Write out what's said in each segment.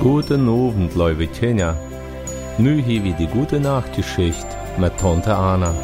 Guten Abend, liebe Kinder. Nu hier wie die gute Nachtgeschichte mit Tante Anna.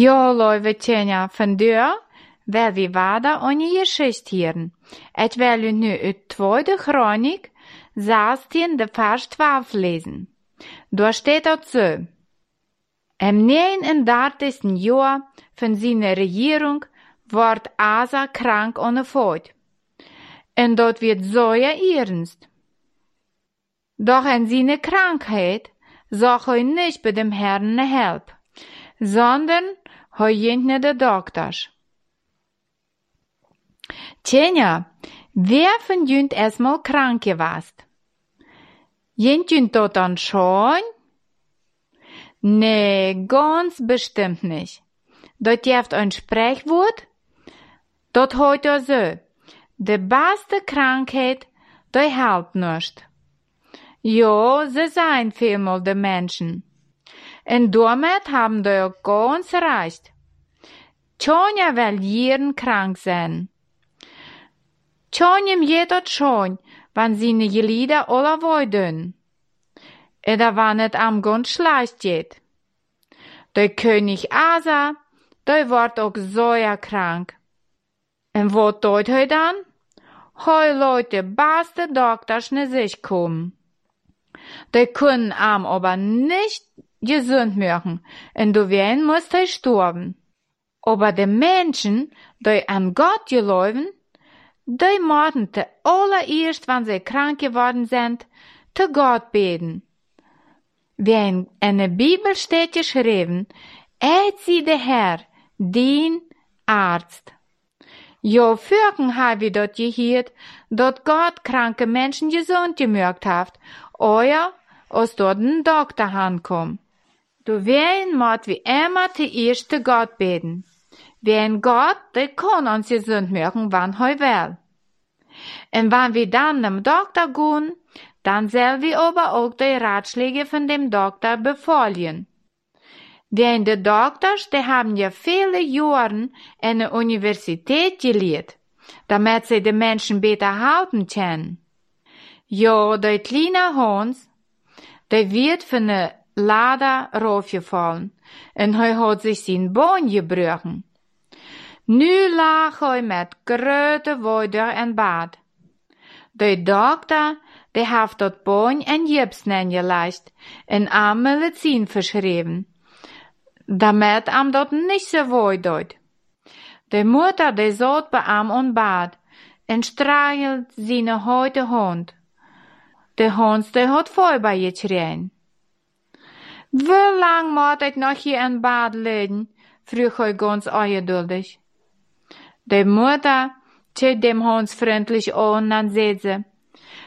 Ja, lieve Tjena, vandaar wil we verder aan je geschichte hieren. Ik wil u nu uit tweede Chronik 16, de vers 12 lesen. Daar steht dat zo. Im 39. Jahr von seiner Regierung wird Asa krank ohne Fort. Und dort wird so ja ernst. Doch in seine Krankheit sag er nicht bei dem Herrn Help, sondern er ging ne de Doktors. Tjenja, wer von jünt erstmal krank gewast? Jent jünt dort dann schon? Nee, ganz bestimmt nicht. Dort jeft ein Sprechwort? Dort heut er so. De beste Krankheit, die helpt nicht. Jo, sie sein vielmal de Menschen. Und damit haben auch ganz recht. Tjonja will jeden krank sein. Tjonjem jedot schon, wann seine Gelieder alle wollen. Oder wann es am ganz schlecht geht. Der König Asa, der wird auch ja krank. Und wo tut er dann? Heu Leute, beste Doktors ne sich kommen. Die können am aber nicht gesund machen, und du wen musst er sterben. Aber die Menschen, die an Gott geloven, die müssen te allererst, wenn sie krank geworden sind, zu Gott beten. Wie in, in der Bibel steht geschrieben, er sie der Herr, den Arzt. Jo, fürken habe ich dort gehört, dort Gott kranke Menschen gesund gemürgt hat, euer, aus dort ein Doktor hankom. Du wen mord wie immer zuerst zu Gott beten. Wen Gott, der kann uns gesund machen, wann heu will. Und wenn wir dann dem Doktor gehen, dann soll wir aber auch die Ratschläge von dem Doktor befolgen. Denn die Doktors, die haben ja viele Jahre in der Universität gelehrt, damit sie die Menschen besser halten können. Ja, der kleine Hans, der wird von der Lader raufgefallen und er hat sich sein Bein gebrochen. Nu lag hij met grote woede in bad. De dokter, die heeft dat Bein en Gips neergelegd en am Medizin verschrieben, damit am dat nicht so wohl dort. De Mutter, die zat bei am und bad en streichelt seine heute Hund. De Hund, der hat voll bei ihr geschrien. Wie lang moet ik nog hier in bad liggen? vroeg hij ganz ungeduldig. De Mutter zählt dem Hans freundlich an, dann sagt sie,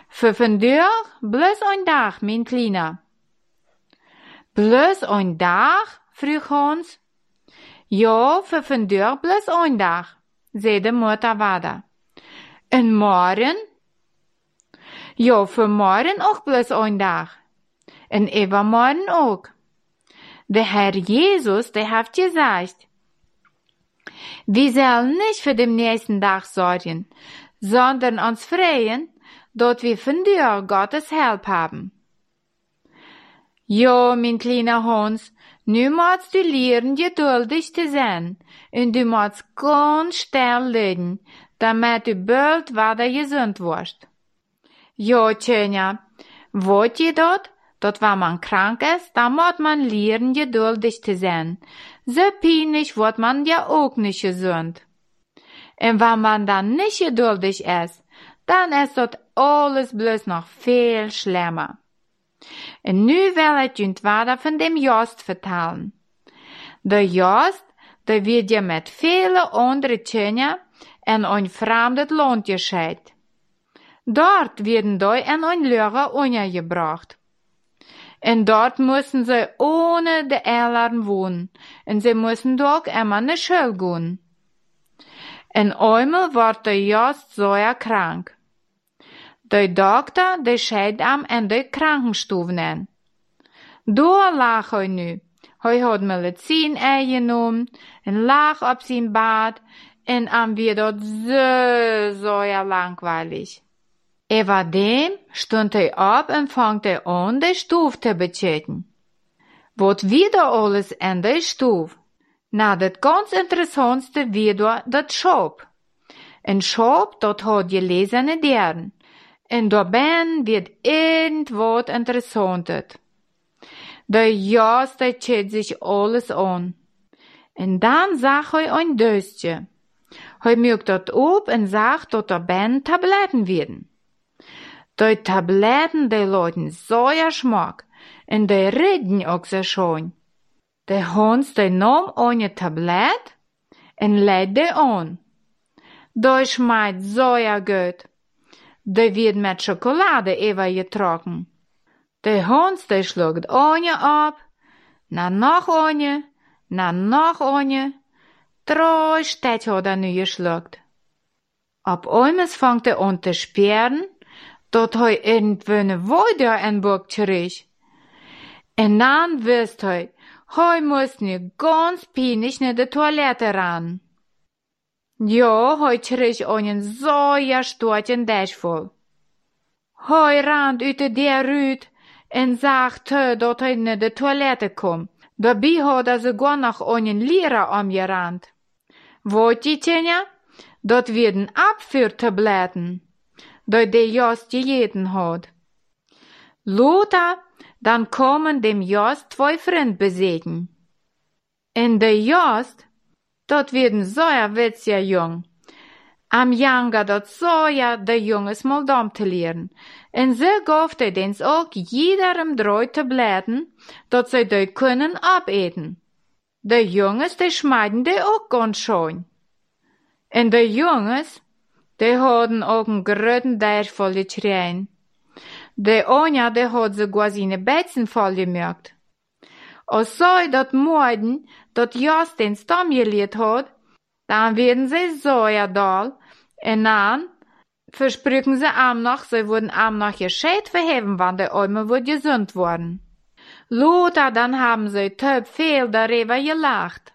für vandaag bloß ein Tag, mein Kleiner. Bloß ein Tag? frug Hans. Ja, für vandaag bloß ein Tag, zei de Mutter weiter. En morgen? Ja, für morgen auch bloß ein Tag. En übermorgen auch. Der Herr Jesus, der hat gesagt, wir sollen nicht für den nächsten Tag sorgen, sondern uns freuen, dort wir von dir Gottes Help haben. Jo, mein kleiner Hans, nu musst du lernen, geduldig zu sein, und du musst ganz still liegen, damit du bald wieder gesund wirst. Jo, Tönja, wollt ihr dort, dort wenn man krank ist, da muss man lernen, geduldig zu sein. So peinlich wird man ja auch nicht gesund. Und wenn man dann nicht geduldig ist, dann ist dort alles bloß noch viel schlimmer. Und nu will ich uns weiter von dem Jost vertellen. Der Jost, der wird ja mit vielen anderen Kindern in ein fremdes Land gescheit. Dort werden die in ein Lehrer untergebracht. Und dort müssen sie ohne die Eltern wohnen. Und sie müssen doch immer in die Schule gehen. Und einmal der Jost sehr krank. Der Doktor, der scheidt am in de Krankenstube in. Da lag hij nu. Hij had medicijn eingenomen en lag op zijn bad en am weer dort so, so langweilig. Über dem stund hij op en fangt hij an, de Stuf te betreten. Wat wieder alles in de Stuf? Na, dat ganz interessantste wieder dat Schop. En Schop, dat had je lesene deren. En daarbij wird irgendwas interessantes. Der Jas, der zieht sich alles an. Und dann sagt er ein Döstje. Er mögt dort ob und sagt, dass dabei Tabletten werden. Tabletten, die leuten so Geschmack und die reden auch so schön. Der Hans, der nahm eine Tablette und lädt die an. Die schmeckt so gut. Die wird mit Schokolade übergetrocknet. Der Hund, der schluckt eine ab, na noch eine, na noch eine, drei Städte hat er nu geschluckt. Ab einmal fängt er an zu sperren, dort er irgendwann wieder ein Burg zurück. Und dann wisst er, er muss nu ganz peinlich in die Toilette ran. Ja, hij kreeg einen so gestorten Dash voll. Hij rand uit de ruut en zag te dat hij naar de toilette kom. Daarbij had hij sogar noch einen Lira omgerand. Wat die Tjenja? Dat werden Abführtabletten, der Jost jeden hat. Lothar, dann kommen dem Jost zwei Freunde besuchen. En der Jost, dat werden zoja witzja jong. Am janga dat zoja de jonges mal dom te leren. En ze gaf hij dens ook jederem drei tabletten, dat zij de kunnen abeten. De jongens, die schmeiden de ook ganz schön. En de jongens, die hadden ook een groten Deich voll geschreien. De Onja, die had sogar seine Betzen voll gemerkt. Als zij dat moiden, dat Jos den stam geleerd had, dan werden sie so ja dal, en dan versprüchen sie am noch, sie wurden am noch gescheit verheben, wann der Alme wird gesund worden. Lothar, dann haben sie töp viel darüber gelacht.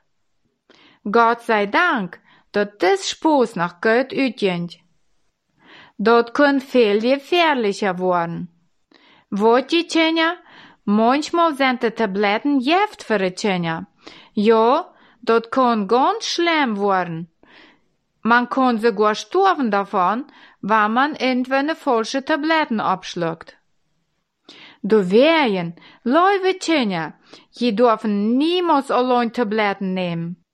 Gott sei Dank, dat das Spoß noch Gott utgent. Dort kun viel gefährlicher worden. Wot die Tjenja? Manchmal sind die Tabletten Gift für die Tjenja. Ja, dat kann ganz schlimm werden. Man kann sogar sterben davon, wenn man irgendwann falsche Tabletten abschluckt. Du wehren, Leute Kinder, je dürfen niemals allein Tabletten nehmen.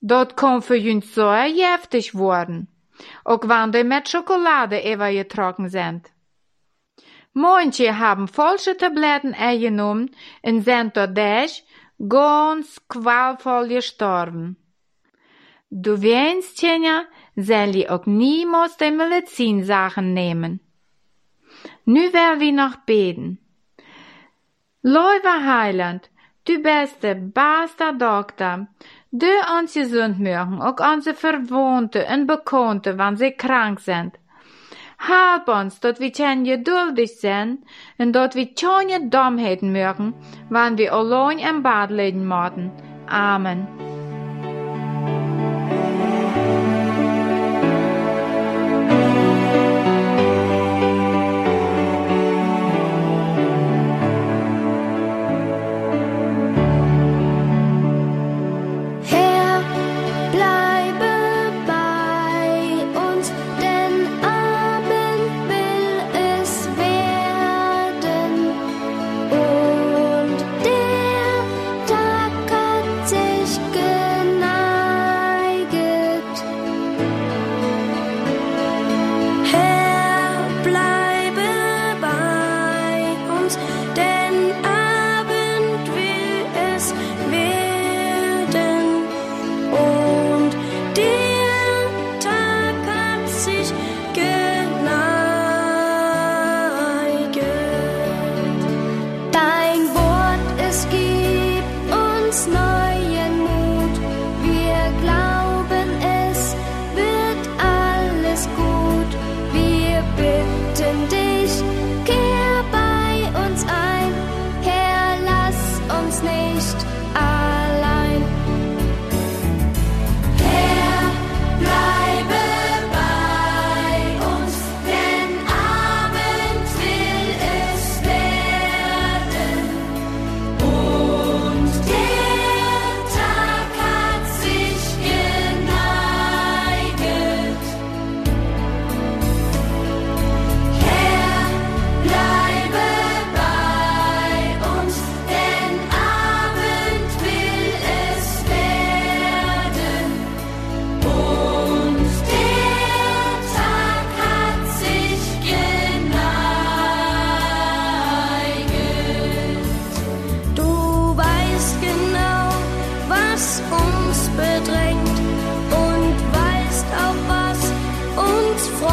Dat kann für uns so giftig werden, auch wenn die mit Schokolade übergetrocknet sind. Manche haben falsche Tabletten eingenommen und sind dadurch ganz qualvoll gestorben. Du weinst, Tjenja, soll auch niemals die Medizinsachen nehmen. Nu will wir noch beten. Lieber Heiland, du bist der beste Doktor. Du uns gesund machen, auch unsere Verwandte und Bekannte, wenn sie krank sind. Help uns, dat wir können geduldig sein und dat wir keine Dummheiten mögen, wenn wir allein im Bad liegen müssen. Amen.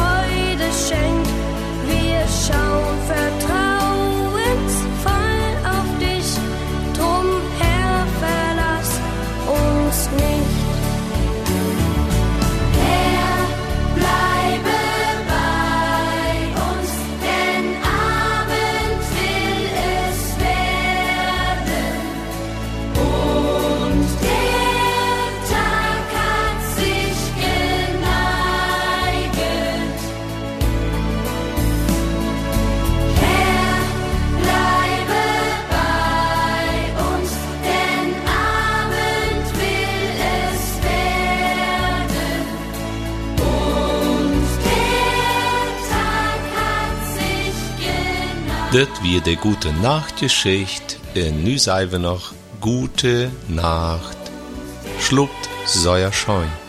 Freude schenkt. Wir schauen ver Dit wie de gute Nachtgeschicht en nu nog gute Nacht. Schlupt säuer scheun.